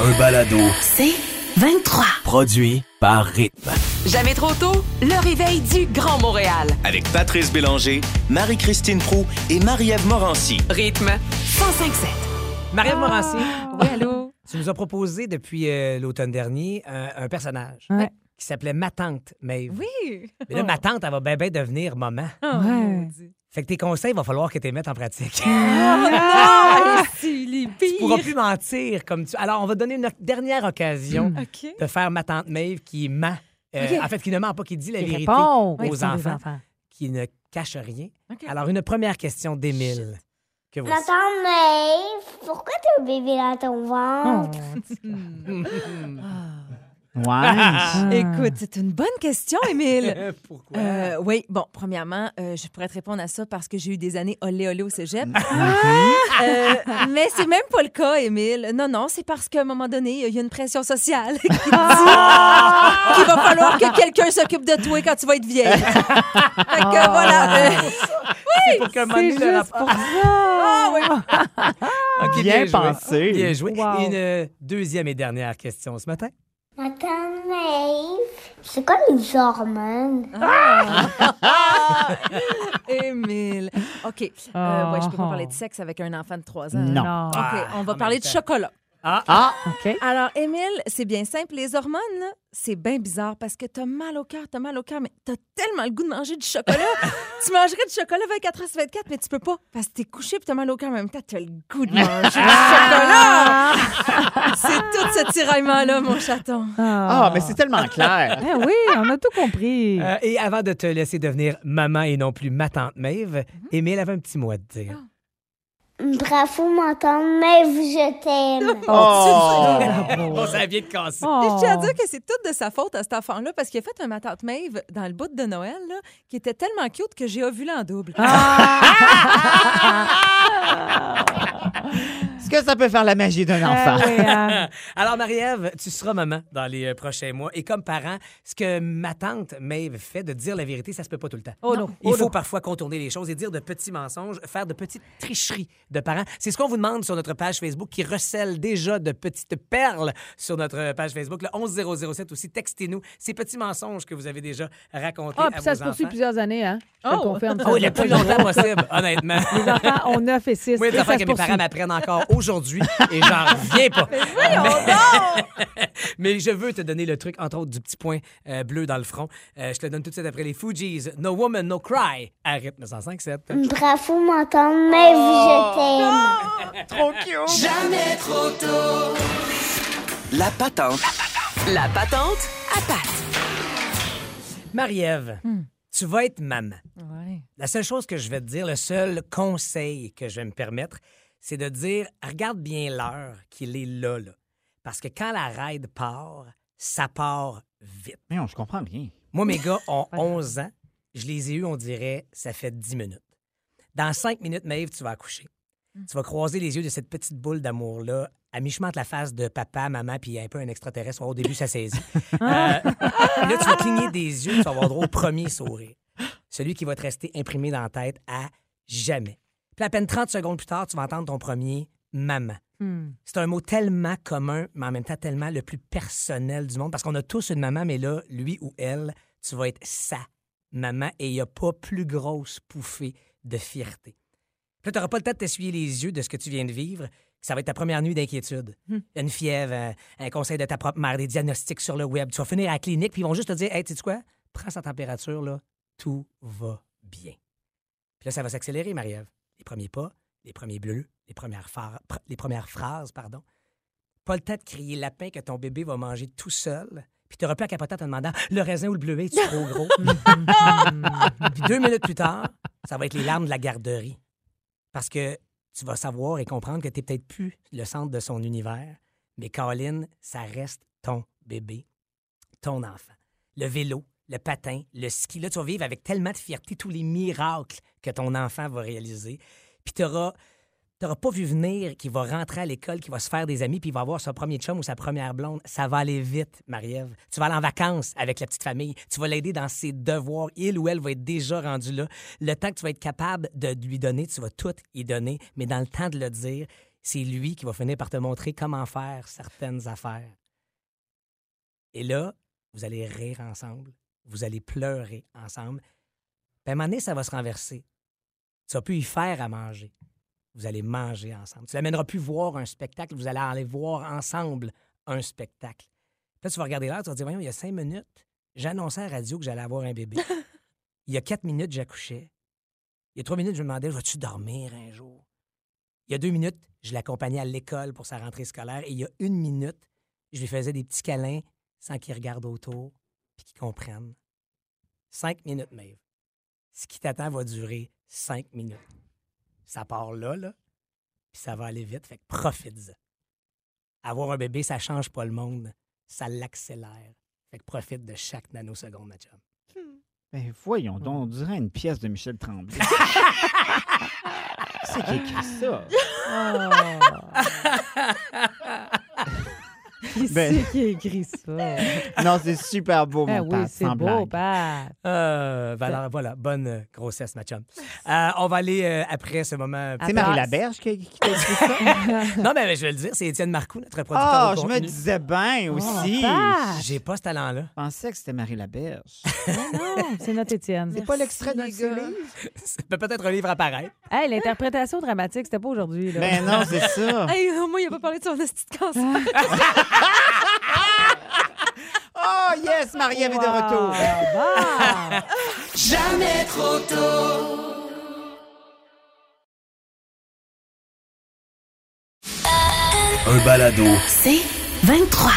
un balado C'est 23. produit par Rythme. Jamais trop tôt, le réveil du Grand Montréal. Avec Patrice Bélanger, Marie-Christine Prou et Marie-Ève Morancy. Rythme 1057. Marie-Ève Morancy, Oui, allô? tu nous as proposé depuis euh, l'automne dernier un, un personnage Ouais. qui s'appelait Ma tante Maeve. Oui. Mais là, ma tante, elle va bien ben devenir maman. Oh, Ouais. Fait que tes conseils, il va falloir que tu les mettes en pratique. Ah, c'est les tu pourras plus mentir comme tu. Alors, on va donner une dernière occasion OK. de faire ma tante Maeve qui ment. Euh. En fait, qui ne ment pas, qui dit la Il vérité répond aux enfants, enfants. qui ne cache rien. Alors, une première question d'Émile. Que voici. Maman Maeve, pourquoi t'as un bébé dans ton ventre? Ouais. Écoute, c'est une bonne question, Émile. Pourquoi? Euh, oui, bon, premièrement, euh, je pourrais te répondre à ça parce que j'ai eu des années olé olé au cégep. Euh, mais c'est même pas le cas, Émile. Non, non, c'est parce qu'à un moment donné, il y a une pression sociale qui dit qu'il va falloir que quelqu'un s'occupe de toi quand tu vas être vieille. fait que voilà. euh, C'est pour C'est juste rapport- pour ça. Ok, Bien joué. pensé. Bien joué. Wow. Et une deuxième et dernière question ce matin. Maeve, c'est quoi les hormones? Émile. OK. Euh, ouais, je peux pas parler de sexe avec un enfant de 3 ans. Non. Ah, OK, on va parler de chocolat. Ah, OK. Alors, Émile, c'est bien simple. Les hormones, là, c'est bien bizarre parce que t'as mal au cœur, t'as mal au cœur, mais t'as tellement le goût de manger du chocolat. tu mangerais du chocolat 24 heures sur 24, mais tu peux pas parce que t'es couché puis t'as mal au cœur, mais en même temps, t'as le goût de manger du chocolat. c'est tout ce tiraillement-là, mon chaton. Ah, mais c'est tellement clair. Eh oui, on a tout compris. Euh, et avant de te laisser devenir maman et non plus ma tante Maeve, Émile avait un petit mot à te dire. Bravo, ma tante Maeve, je t'aime. Oh, Bon, ça vient de casser. Oh. Je tiens à dire que c'est tout de sa faute à cet enfant-là parce qu'il a fait un ma tante Maeve dans le bout de Noël là, qui était tellement cute que j'ai ovulé en double. Que ça peut faire la magie d'un enfant? Ah oui, hein. Alors, Marie-Ève, tu seras maman dans les euh, prochains mois. Et comme parent, ce que ma tante Maeve fait de dire la vérité, ça se peut pas tout le temps. Oh non. Il faut parfois contourner les choses et dire de petits mensonges, faire de petites tricheries de parents. C'est ce qu'on vous demande sur notre page Facebook qui recèle déjà de petites perles sur notre page Facebook. Le 11007 aussi, textez-nous ces petits mensonges que vous avez déjà racontés Ah, puis ça vos se poursuit enfants. plusieurs années, hein? Je Oh. confirme. Oh, le plus longtemps possible, honnêtement. Les enfants ont 9 et 6. Moi, il y a des affaires que mes parents m'apprennent encore aujourd'hui et j'en reviens pas. Mais je veux te donner le truc, entre autres, du petit point euh, bleu dans le front. Euh, je te le donne tout de suite après les Fugees. No Woman, No Cry. À rythme 105.7. Bravo, ma tante Maeve, je t'aime. Trop cute! La patente. La patente à patte. Marie-Ève, tu vas être maman. Ouais. La seule chose que je vais te dire, le seul conseil que je vais me permettre, c'est de dire regarde bien l'heure qu'il est là, là. Parce que quand la ride part, ça part vite. Mais non, je comprends bien. Moi, mes gars ont 11 ans. Je les ai eus, on dirait, ça fait 10 minutes. Dans 5 minutes, Maeve, tu vas accoucher. Tu vas croiser les yeux de cette petite boule d'amour-là, à mi-chemin entre la face de papa, maman, puis un peu un extraterrestre. Au début, ça saisit. Euh, puis là, tu vas cligner des yeux, tu vas avoir droit au premier sourire. Celui qui va te rester imprimé dans la tête à jamais. Puis à peine 30 secondes plus tard, tu vas entendre ton premier maman. Hmm. C'est un mot tellement commun, mais en même temps tellement le plus personnel du monde, parce qu'on a tous une maman, mais là, lui ou elle, tu vas être sa maman et il n'y a pas plus grosse pouffée de fierté. Puis là, tu n'auras pas le temps de t'essuyer les yeux de ce que tu viens de vivre. Ça va être ta première nuit d'inquiétude. Une fièvre, un, un conseil de ta propre mère, des diagnostics sur le web. Tu vas finir à la clinique, puis ils vont juste te dire Hey, tu sais quoi? Prends sa température, là, tout va bien. Puis là, ça va s'accélérer, Marie-Ève. Les premiers pas, les premiers bleus, les premières, les phrases, pardon. Pas le temps de crier lapin que ton bébé va manger tout seul. Puis tu n'auras plus à capoter en te demandant le raisin ou le bleuet, est trop gros? Puis deux minutes plus tard, ça va être les larmes de la garderie. Parce que tu vas savoir et comprendre que tu n'es peut-être plus le centre de son univers, mais Colin, ça reste ton bébé, ton enfant. Le vélo, le patin, le ski, là, tu vas vivre avec tellement de fierté tous les miracles que ton enfant va réaliser. Puis tu n'auras pas vu venir qu'il va rentrer à l'école, qu'il va se faire des amis, puis il va avoir son premier chum ou sa première blonde. Ça va aller vite, Marie-Ève. Tu vas aller en vacances avec la petite famille. Tu vas l'aider dans ses devoirs. Il ou elle va être déjà rendu là. Le temps que tu vas être capable de lui donner, tu vas tout y donner. Mais dans le temps de le dire, c'est lui qui va finir par te montrer comment faire certaines affaires. Et là, vous allez rire ensemble, vous allez pleurer ensemble. Puis à un moment donné, ça va se renverser. Tu vas plus y faire à manger. Vous allez manger ensemble. Tu l'amèneras plus voir un spectacle, vous allez aller voir ensemble un spectacle. Puis là, tu vas regarder l'heure, tu vas te dire, voyons, il y a cinq minutes, j'annonçais à la radio que j'allais avoir un bébé. il y a quatre minutes, j'accouchais. Il y a trois minutes, je me demandais, vas-tu dormir un jour? Il y a deux minutes, je l'accompagnais à l'école pour sa rentrée scolaire. Et il y a une minute, je lui faisais des petits câlins sans qu'il regarde autour puis qu'il comprenne. Cinq minutes, Maeve. Ce qui t'attend va durer cinq minutes. Ça part là, là, puis ça va aller vite, fait que profite-en. Avoir un bébé, ça change pas le monde, ça l'accélère. Fait que profite de chaque nanoseconde, ma chum. Ben voyons donc, on dirait une pièce de Michel Tremblay. C'est qui écrit ça? Qui Ben- c'est qui a écrit ça? Non, c'est super beau, Ah mon oui, Pat, c'est beau. Pat. Euh, ben voilà, bonne euh, grossesse, ma chum. Euh, on va aller euh, après ce moment. C'est. Marie Laberge qui, qui t'a écrit ça? Non, mais je vais le dire, c'est Étienne Marcoux, notre producteur. Ah, de je me disais bien aussi. Pat. J'ai pas ce talent-là. Je pensais que c'était Marie Laberge. Non, c'est notre Étienne. C'est pas l'extrait de peut peut-être un livre à paraître. Hey, l'interprétation dramatique, c'était pas aujourd'hui. là. Ben non, c'est ça. Hey, moi, il a pas parlé de son de cancer. Oh yes, Marie-Ève est de retour. Ah, Un balado. C'est 23.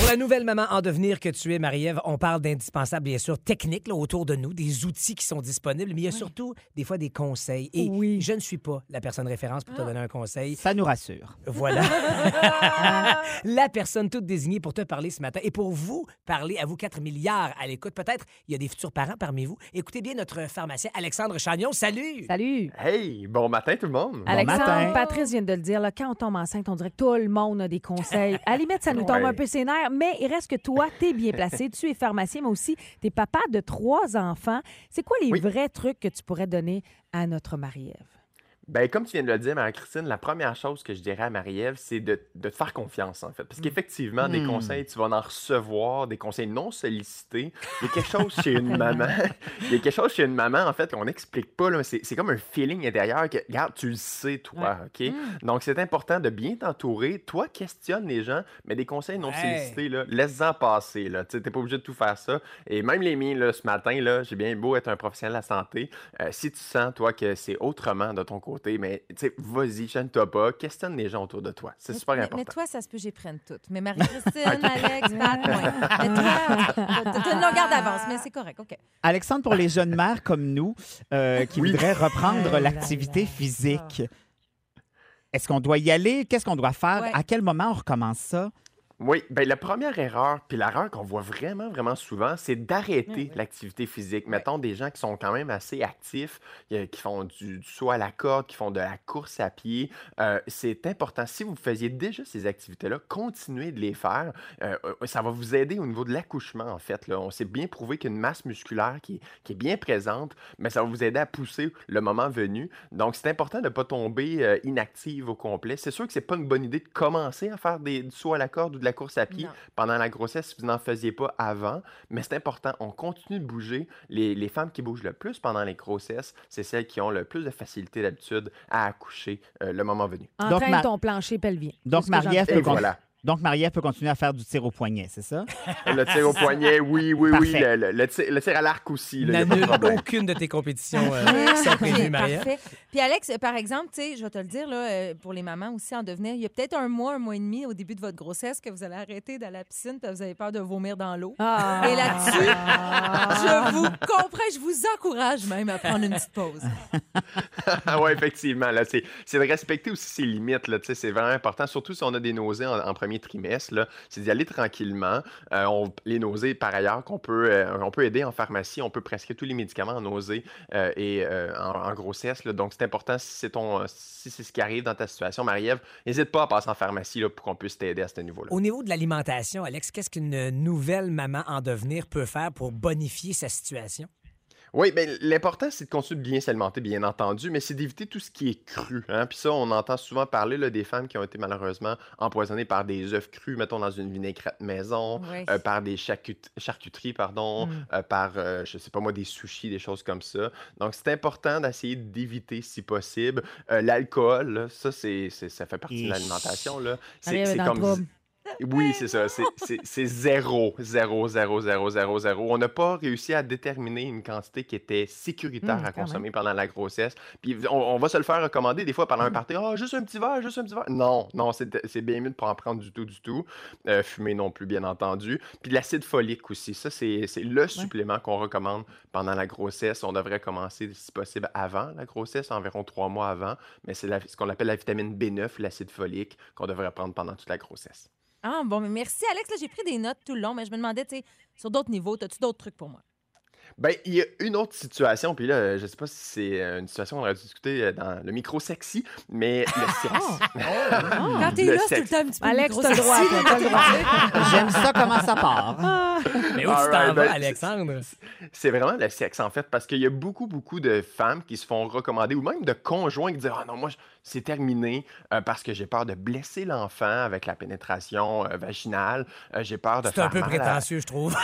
Pour la nouvelle maman en devenir que tu es, Marie-Ève, on parle d'indispensables, bien sûr, techniques là, autour de nous, des outils qui sont disponibles, mais il y a surtout des fois des conseils. Et Oui. je ne suis pas la personne référence pour te donner un conseil. Ça nous rassure. Voilà. la personne toute désignée pour te parler ce matin et pour vous parler à vous 4 milliards à l'écoute. Peut-être il y a des futurs parents parmi vous. Écoutez bien notre pharmacien Alexandre Chagnon. Salut! Salut. Hey, bon matin tout le monde. Alexandre, matin. Patrice vient de le dire, là, quand on tombe enceinte, on dirait que tout le monde a des conseils. À la limite, ça nous tombe Ouais. un peu ses nerfs, mais il reste que toi, tu es bien placé. Tu es pharmacien, mais aussi, tu es papa de trois enfants. C'est quoi les Oui. vrais trucs que tu pourrais donner à notre Marie-Ève? Ben, comme tu viens de le dire, Marie-Christine, la première chose que je dirais à Marie-Ève, c'est de, de te faire confiance, en fait. Parce qu'effectivement, des Mm. conseils, tu vas en recevoir, des conseils non sollicités. Il y a quelque chose chez une maman. Il y a quelque chose chez une maman, en fait, qu'on n'explique pas. là. C'est c'est comme un feeling intérieur que, regarde, tu le sais, toi, OK? Donc, c'est important de bien t'entourer. Toi, questionne les gens, mais des conseils non sollicités, là, laisse-en passer. là. Tu n'es pas obligé de tout faire ça. Et même les miens, là, ce matin, là, j'ai bien beau être un professionnel de la santé. euh, si tu sens, toi, que c'est autrement de ton côté, mais tu sais, vas-y, gêne-toi pas, questionne les gens autour de toi. C'est super mais, important. mais toi, ça se peut, j'y prenne toutes. Mais Marie-Christine, Alex, Pat, moins. Mais toi, t'as une longueur d'avance, mais c'est correct, OK. Alexandre, pour les jeunes mères comme nous euh, qui Oui. voudraient reprendre là l'activité physique, est-ce qu'on doit y aller? Qu'est-ce qu'on doit faire? Ouais. À quel moment on recommence ça? Oui, ben la première erreur, puis l'erreur qu'on voit vraiment, vraiment souvent, c'est d'arrêter l'activité physique. Mettons des gens qui sont quand même assez actifs, euh, qui font du, du saut à la corde, qui font de la course à pied. euh, c'est important. Si vous faisiez déjà ces activités-là, continuez de les faire. Euh, ça va vous aider au niveau de l'accouchement, en fait. Là. On s'est bien prouvé qu'une masse musculaire qui est, qui est bien présente, mais ça va vous aider à pousser le moment venu. Donc, c'est important de ne pas tomber euh, inactive au complet. C'est sûr que c'est pas une bonne idée de commencer à faire des, du saut à la corde ou de la course à pied Non. pendant la grossesse si vous n'en faisiez pas avant. Mais c'est important, on continue de bouger. Les, les femmes qui bougent le plus pendant les grossesses, c'est celles qui ont le plus de facilité d'habitude à accoucher euh, le moment venu. Entraîne Ma- ton plancher pelvien. Donc, Marie-Ève peut, voilà. Donc, Marie-Ève peut continuer à faire du tir au poignet, c'est ça? Le tir au poignet, oui, oui, oui. Le, le- le tir, le tir à l'arc aussi. N'annule aucune de tes compétitions euh, ok, Marie-Ève. parfait. Puis Alex, euh, par exemple, tu sais, je vais te le dire, là, euh, pour les mamans aussi en devenir, il y a peut-être un mois, un mois et demi au début de votre grossesse que vous allez arrêter d'aller à la piscine parce que vous avez peur de vomir dans l'eau. Ah. Et là-dessus, je vous comprends, je vous encourage même à prendre une petite pause. oui, effectivement. Là, c'est, de respecter aussi ses limites. Là, tu sais, c'est vraiment important, surtout si on a des nausées en, en premier trimestre. C'est d'y aller tranquillement. Euh, les nausées, par ailleurs, qu'on peut, euh, on peut aider en pharmacie. On peut prescrire tous les médicaments en nausées euh, et en, grossesse. donc, c'est important si c'est, ton, si c'est ce qui arrive dans ta situation, Marie-Ève, n'hésite pas à passer en pharmacie pour qu'on puisse t'aider à ce niveau-là. Au niveau de l'alimentation, Alex, qu'est-ce qu'une nouvelle maman en devenir peut faire pour bonifier sa situation? Oui, ben, l'important, c'est de continuer de bien s'alimenter, bien entendu, mais c'est d'éviter tout ce qui est cru. Hein? Puis ça, on entend souvent parler là, des femmes qui ont été malheureusement empoisonnées par des œufs crus, mettons dans une vinaigrette maison, Oui. euh, par des charcut- charcuteries, pardon, Mm. euh, par, euh, je sais pas moi, des sushis, des choses comme ça. Donc, c'est important d'essayer d'éviter, si possible. Euh, L'alcool, ça, c'est, ça fait partie de l'alimentation. Là. C'est, comme... Oui, c'est ça. C'est, c'est- c'est zéro, zéro, zéro, zéro, zéro, zéro. On n'a pas réussi à déterminer une quantité qui était sécuritaire Hum, à même. consommer pendant la grossesse. Puis on, on va se le faire recommander des fois pendant un party. Ah, juste un petit verre, juste un petit verre. Non, non, c'est, bien mieux de pas en prendre du tout, du tout. Euh, fumer non plus, bien entendu. Puis de l'acide folique aussi. Ça, c'est, le supplément qu'on recommande pendant la grossesse. On devrait commencer, si possible, avant la grossesse, environ trois mois avant. Mais c'est ce qu'on appelle la vitamine B9, l'acide folique, qu'on devrait prendre pendant toute la grossesse. Ah, bon, mais merci, Alex. Là, j'ai pris des notes tout le long, mais je me demandais, tu sais, sur d'autres niveaux, as-tu d'autres trucs pour moi? Ben, il y a une autre situation, puis là, je sais pas si c'est euh, une situation qu'on aurait dû discuter euh, dans le micro sexy, mais le sexe. Quand t'es là, c'est tout le temps un petit peu Alex, t'as le droit, t'as le. J'aime ça comment ça part. Mais où tu t'en vas, ben, Alexandre? C'est vraiment le sexe, en fait, parce qu'il y a beaucoup, beaucoup de femmes qui se font recommander, ou même de conjoints qui disent Ah non, moi, je- c'est terminé euh, parce que j'ai peur de blesser l'enfant avec la pénétration euh, vaginale. Euh, j'ai peur de C'est un peu à- prétentieux, je trouve.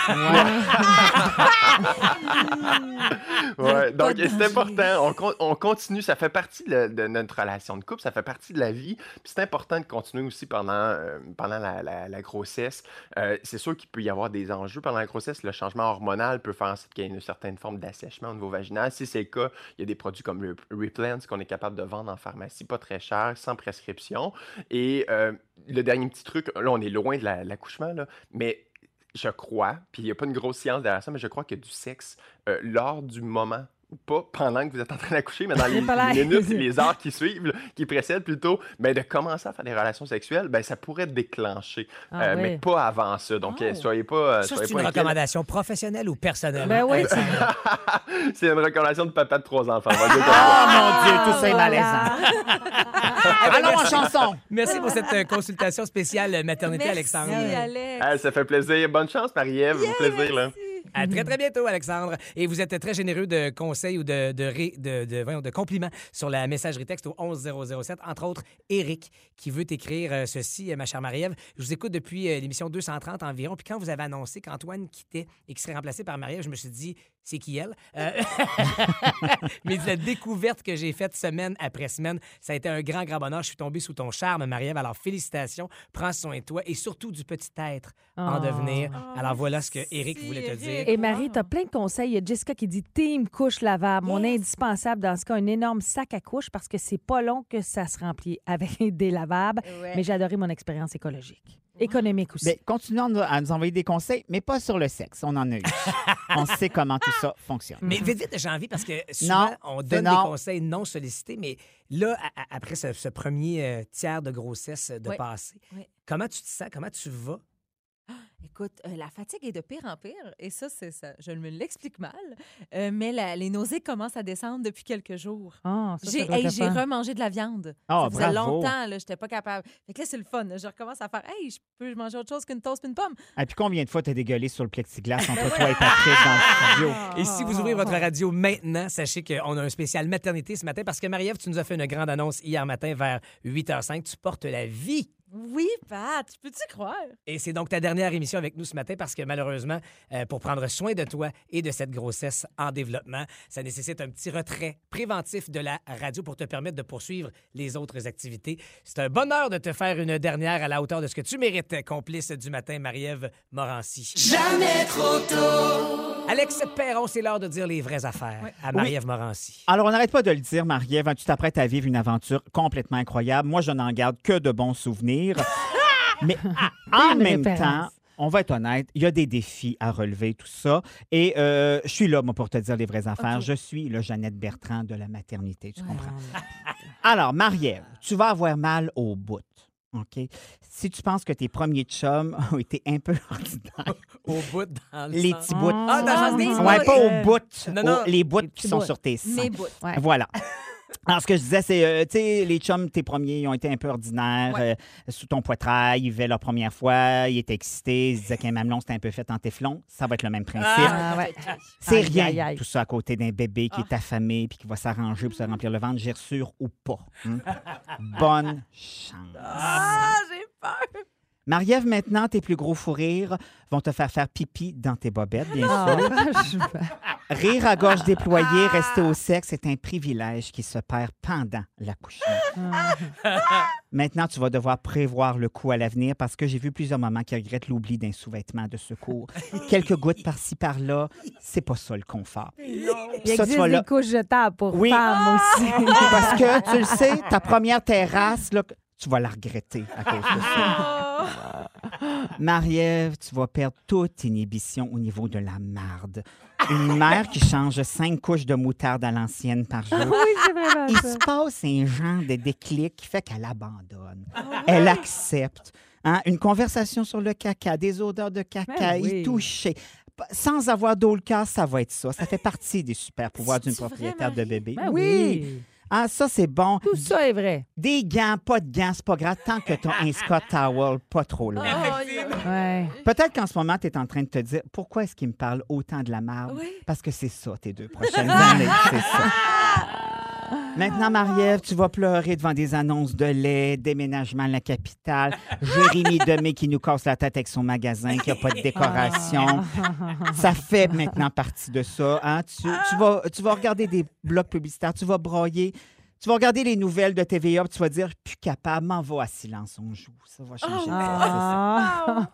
Ouais, donc c'est important. On, con- on continue, ça fait partie de, de notre relation de couple, ça fait partie de la vie. Puis c'est important de continuer aussi pendant, euh, pendant la, la- la grossesse. Euh, c'est sûr qu'il peut y avoir des enjeux pendant la grossesse. Le changement hormonal peut faire en sorte qu'il y ait une certaine forme d'assèchement au niveau vaginal. Si c'est le cas, il y a des produits comme le Replens qu'on est capable de vendre en pharmacie, très cher, sans prescription. Et euh, le dernier petit truc, là, on est loin de la- l'accouchement, là, mais je crois, puis il n'y a pas une grosse science derrière ça, mais je crois que du sexe euh, lors du moment, pas pendant que vous êtes en train d'accoucher, mais dans les, Les palais. les minutes, les heures qui suivent, là, qui précèdent plutôt, ben, de commencer à faire des relations sexuelles, ben, ça pourrait déclencher, Ah euh, mais pas avant ça. Donc, euh, Oh. soyez pas. euh, Ça, soyez c'est une inquiets. recommandation professionnelle ou personnelle? Ben oui. C'est une recommandation de papa de trois enfants. Ah, mon Dieu, tout ça est malaisant. Allons en chanson. Merci pour cette euh, consultation spéciale maternité, Merci, Alexandre. Alex. Ah, ça fait plaisir. Bonne chance, Marie-Ève. Au plaisir, là. À très, très bientôt, Alexandre. Et vous êtes très généreux de conseils ou de, de, ré- de, de- voyons, de compliments sur la messagerie texte au 11007. Entre autres, Eric, qui veut t'écrire euh, ceci, euh, ma chère Marie-Ève. Je vous écoute depuis euh, l'émission 230 environ. Puis quand vous avez annoncé qu'Antoine quittait et qu'il serait remplacé par Marie-Ève, je me suis dit, c'est qui elle? Euh, Mais la découverte que j'ai faite semaine après semaine, ça a été un grand, grand bonheur. Je suis tombé sous ton charme, Marie-Ève. Alors, félicitations. Prends soin de toi et surtout du petit être en Oh. devenir. Oh, Alors, voilà ce que Eric voulait te dire. Et Marie, tu as plein de conseils. Il y a Jessica qui dit Team couche lavable. Mon Yes. indispensable dans ce cas, un énorme sac à couches parce que c'est pas long que ça se remplit avec des lavables. Ouais. Mais j'ai adoré mon expérience écologique. Économique aussi. Ben, continuons à nous- envoyer des conseils, mais pas sur le sexe. On en a eu. On sait comment tout ça fonctionne. Mais vite, vite, j'ai envie parce que souvent, Non, on donne non. des conseils non sollicités, mais là, après ce, ce premier euh, tiers de grossesse de Oui. passé, Oui. comment tu te sens? Comment tu vas? Écoute, euh, la fatigue est de pire en pire, et ça, c'est ça. Je me l'explique mal, euh, mais la- les nausées commencent à descendre depuis quelques jours. Ah, ça, J'ai hey, j'ai remangé de la viande. Ah, ça faisait bravo. longtemps, là, j'étais pas capable. Fait que là, c'est le fun. Je recommence à faire Hey, je peux manger autre chose qu'une toast et une pomme. Et puis combien de fois t'as dégueulé sur le plexiglas entre toi et Patrick dans le studio? Et si vous ouvrez votre radio maintenant, sachez qu'on a un spécial maternité ce matin parce que Marie-Ève, tu nous as fait une grande annonce hier matin vers 8h05. Tu portes la vie. Oui, Pat, peux-tu croire? Et c'est donc ta dernière émission avec nous ce matin parce que malheureusement, euh, pour prendre soin de toi et de cette grossesse en développement, ça nécessite un petit retrait préventif de la radio pour te permettre de poursuivre les autres activités. C'est un bonheur de te faire une dernière à la hauteur de ce que tu mérites, complice du matin, Marie-Ève Morancy. Jamais trop tôt! Alex Perron, c'est l'heure de dire les vraies affaires à Marie-Ève Morancy. Alors, on n'arrête pas de le dire, Marie-Ève, hein, tu t'apprêtes à vivre une aventure complètement incroyable. Moi, je n'en garde que de bons souvenirs. Mais en même référence. temps, on va être honnête, il y a des défis à relever, tout ça. Et euh, je suis là, moi, pour te dire les vraies affaires. Je suis le Jeannette Bertrand de la maternité, tu comprends? Alors, Marie-Ève, tu vas avoir mal au bout. OK? Si tu penses que tes premiers chums ont été un peu ordinaires, Au bout, dans le les sens- petits bouts. Ah, dans le sens des Ah, bouts. Ouais, pas au bout. Non, au- non. les bouts Les qui petits sont bouts. sur tes seins. Mes bouts. Ouais. Voilà. Alors, ce que je disais, c'est, euh, tu sais, les chums, tes premiers, ils ont été un peu ordinaires, Ouais. euh, sous ton poitrail, ils vivaient leur première fois, ils étaient excités, ils disaient qu'un mamelon, c'était un peu fait en téflon. Ça va être le même principe. Ah, ouais. c'est Aïe, rien, aïe, aïe. tout ça à côté d'un bébé qui est affamé puis qui va s'arranger pour se remplir le ventre, gerçure ou pas. hein? Bonne chance. Ah, j'ai peur. Marie-Ève, maintenant, tes plus gros fous rires vont te faire faire pipi dans tes bobettes, bien Ah, sûr. Rire à gorge déployée, rester au sexe, c'est un privilège qui se perd pendant l'accouchement. Maintenant, tu vas devoir prévoir le coup à l'avenir parce que j'ai vu plusieurs mamans qui regrettent l'oubli d'un sous-vêtement de secours. Quelques gouttes par-ci, par-là, c'est pas ça le confort. Il Ça, existe vas des couches jetables pour Oui. femmes aussi. Parce que, tu le sais, ta première terrasse, là, tu vas la regretter à cause de ça. Marie-Ève, tu vas perdre toute inhibition au niveau de la marde. Une mère qui change cinq couches de moutarde à l'ancienne par jour. oui, c'est vraiment Il se passe un genre de déclic qui fait qu'elle abandonne. Elle accepte. Hein, Une conversation sur le caca, des odeurs de caca, Ben oui. y toucher. P- Sans avoir d'eau le cas, ça va être ça. Ça fait partie des super pouvoirs d'une propriétaire de bébé. Ben oui. Ah, ça, c'est bon. Tout ça est vrai. Des gants, pas de gants, c'est pas grave tant que tu as un Scott Towel pas trop loin. Ouais. Peut-être qu'en ce moment, tu es en train de te dire pourquoi est-ce qu'il me parle autant de la marde? Oui. Parce que c'est ça, tes deux prochaines années. C'est ça. Maintenant, Marie-Ève, tu vas pleurer devant des annonces de lait, déménagement à la capitale, Jérémy Demé qui nous casse la tête avec son magasin, qui n'a pas de décoration. Ça fait maintenant partie de ça. hein? Tu, tu vas, tu vas regarder des blocs publicitaires, tu vas broyer, tu vas regarder les nouvelles de TVA, puis tu vas dire plus capable, m'en va à silence, on joue. Ça va changer. Ah.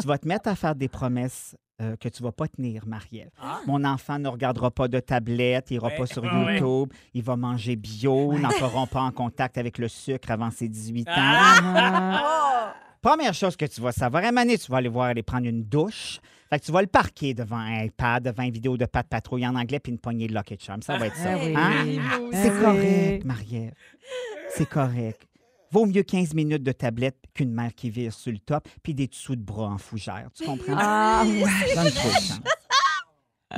Tu vas te mettre à faire des promesses euh, que tu vas pas tenir, Marie-Ève. Mon enfant ne regardera pas de tablette, il ira Ouais. pas sur Ouais. YouTube, il va manger bio, n'entreront pas en contact avec le sucre avant ses 18 ans. Ah. Première chose que tu vas savoir, à donné, tu vas aller voir aller prendre une douche. Fait que tu vas le parquer devant un iPad, devant une vidéo de Pat Patrouille en anglais puis une poignée de Lucky Charm. Ça va être ça. Ah oui. Hein? Ah C'est oui. correct, Marie-Ève. C'est correct. Vaut mieux 15 minutes de tablette qu'une mère qui vire sur le top puis des dessous de bras en fougère. Tu comprends? Ah, ouais.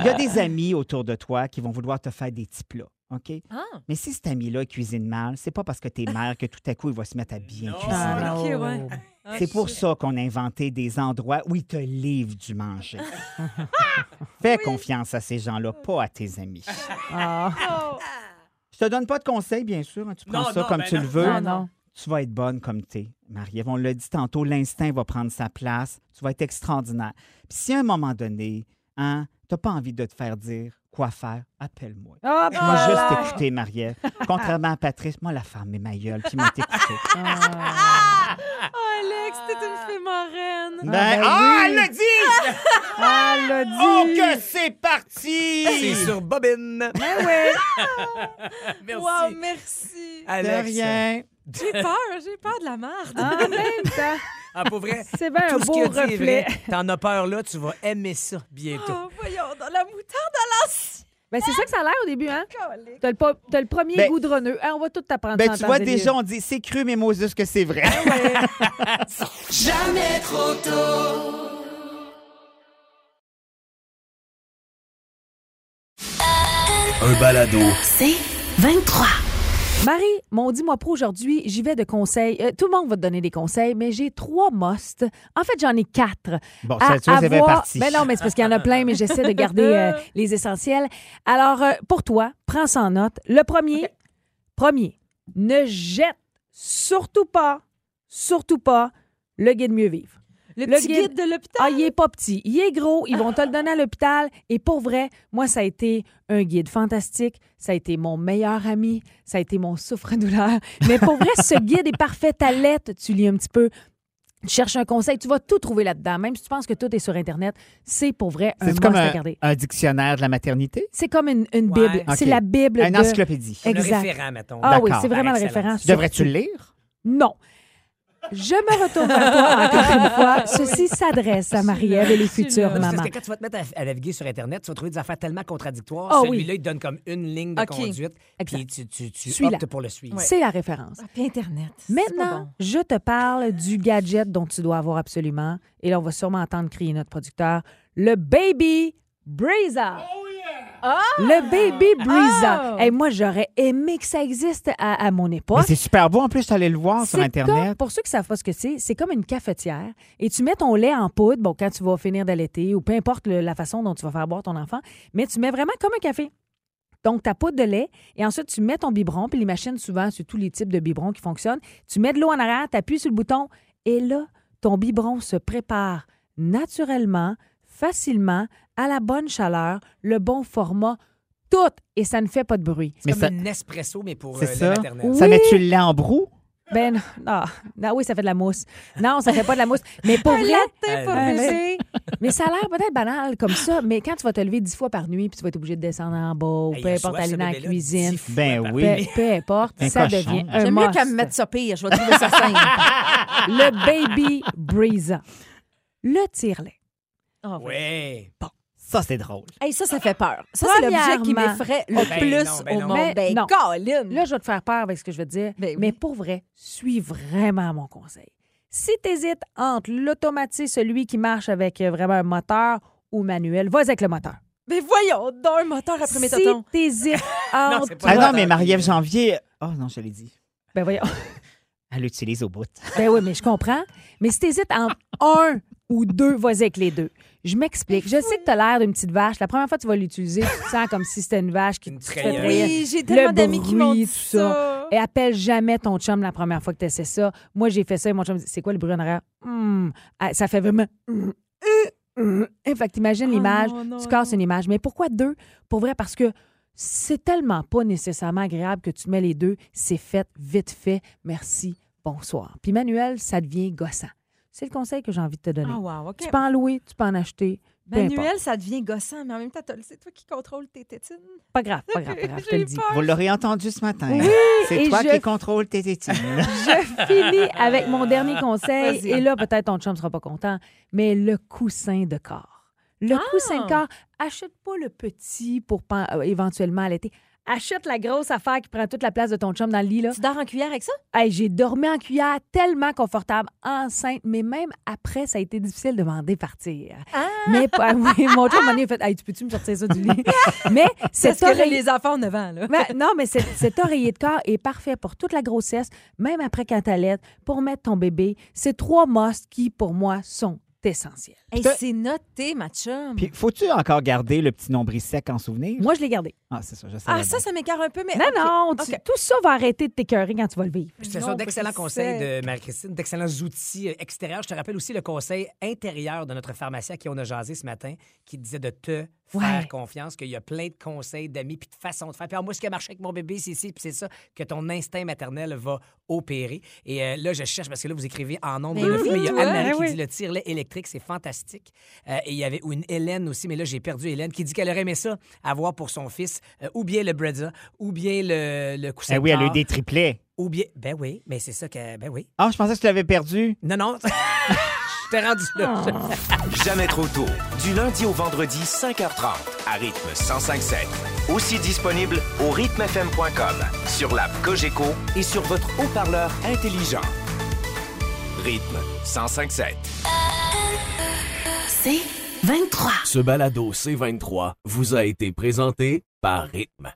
Il y a des amis autour de toi qui vont vouloir te faire des petits plats. OK? Ah. Mais si cet ami-là cuisine mal, c'est pas parce que t'es mère que tout à coup, il va se mettre à bien Non. cuisiner. Ah, ouais. C'est pour ça qu'on a inventé des endroits où ils te livrent du manger. Fais confiance à ces gens-là, pas à tes amis. Ah. Je te donne pas de conseils, bien sûr. hein, Tu prends Non, ça non, comme ben tu non. le veux. Non, non. Tu vas être bonne comme t'es, Marie-Ève. On l'a dit tantôt, l'instinct va prendre sa place. Tu vas être extraordinaire. Puis si à un moment donné, hein, tu n'as pas envie de te faire dire quoi faire, appelle-moi. Ah, Je vais juste voilà. t'écouter, Marie-Ève. Contrairement à Patrice, moi, la femme est ma gueule, puis m'a t'écouter. Ah. Oh, Alex, t'es une fée marraine. Ben, ben ah, oui. elle l'a dit! Ah, elle l'a dit. Oh, que c'est parti! C'est sur Bobine. Ben oui. Merci. Wow, merci. De Alex. rien. J'ai peur, j'ai peur de la merde. En même temps, Ah, pour vrai, c'est bien un ce beau qu'il a dit est reflet. vrai. T'en as peur là, tu vas aimer ça bientôt. Oh, voyons, dans la moutarde à l'ancienne. Ben, c'est ça que ça a l'air au début, hein? T'as le, po- t'as le premier Ben- goudronneux. Hein, on va tout t'apprendre Ben, ça en tu temps vois, et lieu. déjà, on dit c'est cru, mais Moses, que c'est vrai. Jamais trop tôt. Un balado. C'est 23. Marie, mon dis-moi pro aujourd'hui, j'y vais de conseils. Euh, tout le monde va te donner des conseils, mais j'ai trois musts. En fait, j'en ai quatre. Bon, à ça, c'est bien parti. Ben non, mais c'est parce qu'il y en a plein, mais j'essaie de garder euh, les essentiels. Alors, euh, pour toi, prends ça en note. Le premier, premier, ne jette surtout pas, surtout pas le guide mieux vivre. Le, Le petit guide- guide, de l'hôpital. Ah, il est pas petit, il est gros, ils vont te le donner à l'hôpital. Et pour vrai, moi, ça a été un guide fantastique, ça a été mon meilleur ami, ça a été mon souffre-douleur. Mais pour vrai, ce guide est parfait à lettre. Tu lis un petit peu, tu cherches un conseil, tu vas tout trouver là-dedans. Même si tu penses que tout est sur Internet, c'est pour vrai un must comme à un, garder. un dictionnaire de la maternité? C'est comme une, une Ouais. Bible. C'est la Bible Une de... encyclopédie. Le Exact. référent, mettons. Ah oui, c'est vraiment le référence. Devrais-tu le lire? Non. Je me retourne vers toi encore une fois. Ceci s'adresse à Marie-Ève et les futures Parce mamans. que quand tu vas te mettre à, à naviguer sur Internet, tu vas trouver des affaires tellement contradictoires. Ah Celui-là, oui. il te donne comme une ligne de OK. conduite. Exact. Puis tu, tu, tu Suis-la. optes pour le suivre. C'est la référence. Ah, puis Internet. Maintenant, bon. je te parle du gadget dont tu dois avoir absolument. Et là, on va sûrement entendre crier notre producteur, le Baby Breezer. Le Baby Breeza. Oh! Hey, moi, j'aurais aimé que ça existe à, à mon Mais époque. c'est super beau. En plus, tu allais le voir sur C'est Internet. comme- pour ceux qui savent pas ce que c'est, c'est comme une cafetière et tu mets ton lait en poudre, bon, quand tu vas finir d'allaiter ou peu importe le- la façon dont tu vas faire boire ton enfant, mais tu mets vraiment comme un café. Donc, ta poudre de lait et ensuite, tu mets ton biberon, puis les machines, souvent, c'est tous les types de biberons qui fonctionnent. Tu mets de l'eau en arrière, tu appuies sur le bouton et là, ton biberon se prépare naturellement, facilement, à la bonne chaleur, le bon format, tout et ça ne fait pas de bruit. C'est Mais comme ça- un espresso, mais pour euh, ça. le maternel. Ça met-tu le lait en brou? Ben non, non, non, oui, ça fait de la mousse. Non, ça fait pas de la mousse. Mais pour vrai, pour mais ça a l'air peut-être banal comme ça, mais quand tu vas te lever dix fois par nuit puis tu vas être obligé de descendre en bas ou Hey, peu importe, aller dans la cuisine, Ben oui. peu, importe, Un ça cochon. devient un J'aime mieux qu'elle me mette ça pire. Je vais trouver ça simple. Le Baby Breeza. Le tire-lait. Ah, ouais. Ouais. Ça, c'est drôle. Hey, ça, ça fait peur. Ça, c'est l'objet qui m'effraie le Ben plus non, ben au non. monde. Mais Ben, non. Colin! Là, je vais te faire peur avec ce que je veux te dire, Ben oui. mais pour vrai, suis vraiment mon conseil. Si tu hésites entre l'automatique, celui qui marche avec euh, vraiment un moteur, ou manuel, vas avec le moteur. Mais voyons, dans un moteur après mes si totons. t'hésites Non, entre... c'est pas Ah non, mais Marie-Ève Janvier. Oh non, je l'ai dit. Ben voyons. Elle l'utilise au bout. Ben oui, mais je comprends. Mais si t'hésites entre un ou deux, vas-y avec les deux. Je m'explique. Je sais que t'as l'air d'une petite vache. La première fois que tu vas l'utiliser, tu te sens comme si c'était une vache qui te fait. Oui, j'ai tellement Le d'amis qui m'ont dit tout ça. ça. Et appelle jamais ton chum la première fois que tu essaies ça. Moi, j'ai fait ça et mon chum me dit C'est quoi le bruit en arrière? Hum. Ah, Ça fait vraiment. Eh, Fait que t'imagines Oh l'image, tu casses non. une image. Mais pourquoi deux? Pour vrai, parce que c'est tellement pas nécessairement agréable que tu mets les deux. C'est fait, vite fait. Merci, bonsoir. Puis manuel, ça devient gossant. C'est le conseil que j'ai envie de te donner. Ah, wow, OK. Tu peux en louer, tu peux en acheter. Importe. Manuel, ça devient gossant, mais en même temps, t'as- c'est toi qui contrôles tes tétines. Pas grave, pas grave, pas grave, je te le dis. peur. Vous l'aurez entendu ce matin. Oui, c'est toi je- qui contrôle tes tétines. Je finis avec mon dernier conseil. Et là, peut-être ton chum ne sera pas content, mais le coussin de corps. Le Ah! coussin de corps, achète pas le petit pour euh, éventuellement allaiter. Achète la grosse affaire qui prend toute la place de ton chum dans le lit. Là. Tu dors en cuillère avec ça? Hey, j'ai dormi en cuillère tellement confortable, enceinte, mais même après, ça a été difficile de m'en départir. Ah! Mais oui, mon chum m'a dit, fait, hey, tu peux-tu me sortir ça du lit? mais cette oreille- les enfants ont 9 ans, là. non, mais cet, cet oreiller de corps est parfait pour toute la grossesse, même après quand t'allaites, pour mettre ton bébé. C'est trois musts qui, pour moi, sont Hey, Putain. c'est noté, ma chum. Puis, faut-tu encore garder le petit nombril sec en souvenir? Moi, je l'ai gardé. Ah, c'est ça, je sais. ah, ça, ça m'écarte un peu, mais. Non, non, tu- OK. tout ça va arrêter de t'écœurer quand tu vas le vivre. Puis Ce sont d'excellents c'est conseils de Marie-Christine, d'excellents outils euh, extérieurs. Je te rappelle aussi le conseil intérieur de notre pharmacien à qui on a jasé ce matin, qui disait de te faire Ouais. confiance, qu'il y a plein de conseils d'amis puis de façons de faire. Puis alors, moi, ce qui a marché avec mon bébé, c'est ici, puis c'est ça, que ton instinct maternel va opérer. Et euh, là, je cherche, parce que là, vous écrivez en nombre Mais de oui, mais il y a. Anne-Marie Ben qui oui. dit le tire-lait électrique, c'est fantastique. Euh, et il y avait une Hélène aussi, mais là, j'ai perdu Hélène, qui dit qu'elle aurait aimé ça avoir pour son fils, euh, ou bien le Brezza, ou bien le, le coussin Eh de oui, elle a eu des triplets. ou bien... Ben oui, mais c'est ça que... Ben oui. Ah, je pensais que tu l'avais perdu. Non, non. Je t'ai rendu là. Jamais trop tôt. Du lundi au vendredi, 5h30, à rythme 105.7. Aussi disponible au rythmefm.com, sur l'app Cogeco et sur votre haut-parleur intelligent. Rythme 105.7. C'est 23. Ce balado C23 vous a été présenté par Rythme.